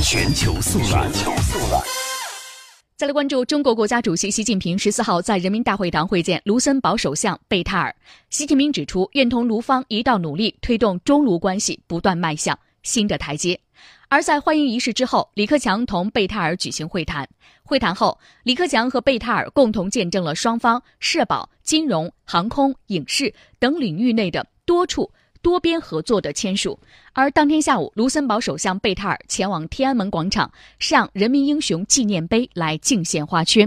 全球速览。再来关注中国国家主席习近平十四号在人民大会堂会见卢森堡首相贝塔尔。习近平指出，愿同卢方一道努力，推动中卢关系不断迈向新的台阶。而在欢迎仪式之后，李克强同贝塔尔举行会谈。会谈后，李克强和贝塔尔共同见证了双方社保、金融、航空、影视等领域内的多处。多边合作的签署，而当天下午，卢森堡首相贝塔尔前往天安门广场，向人民英雄纪念碑来敬献花圈。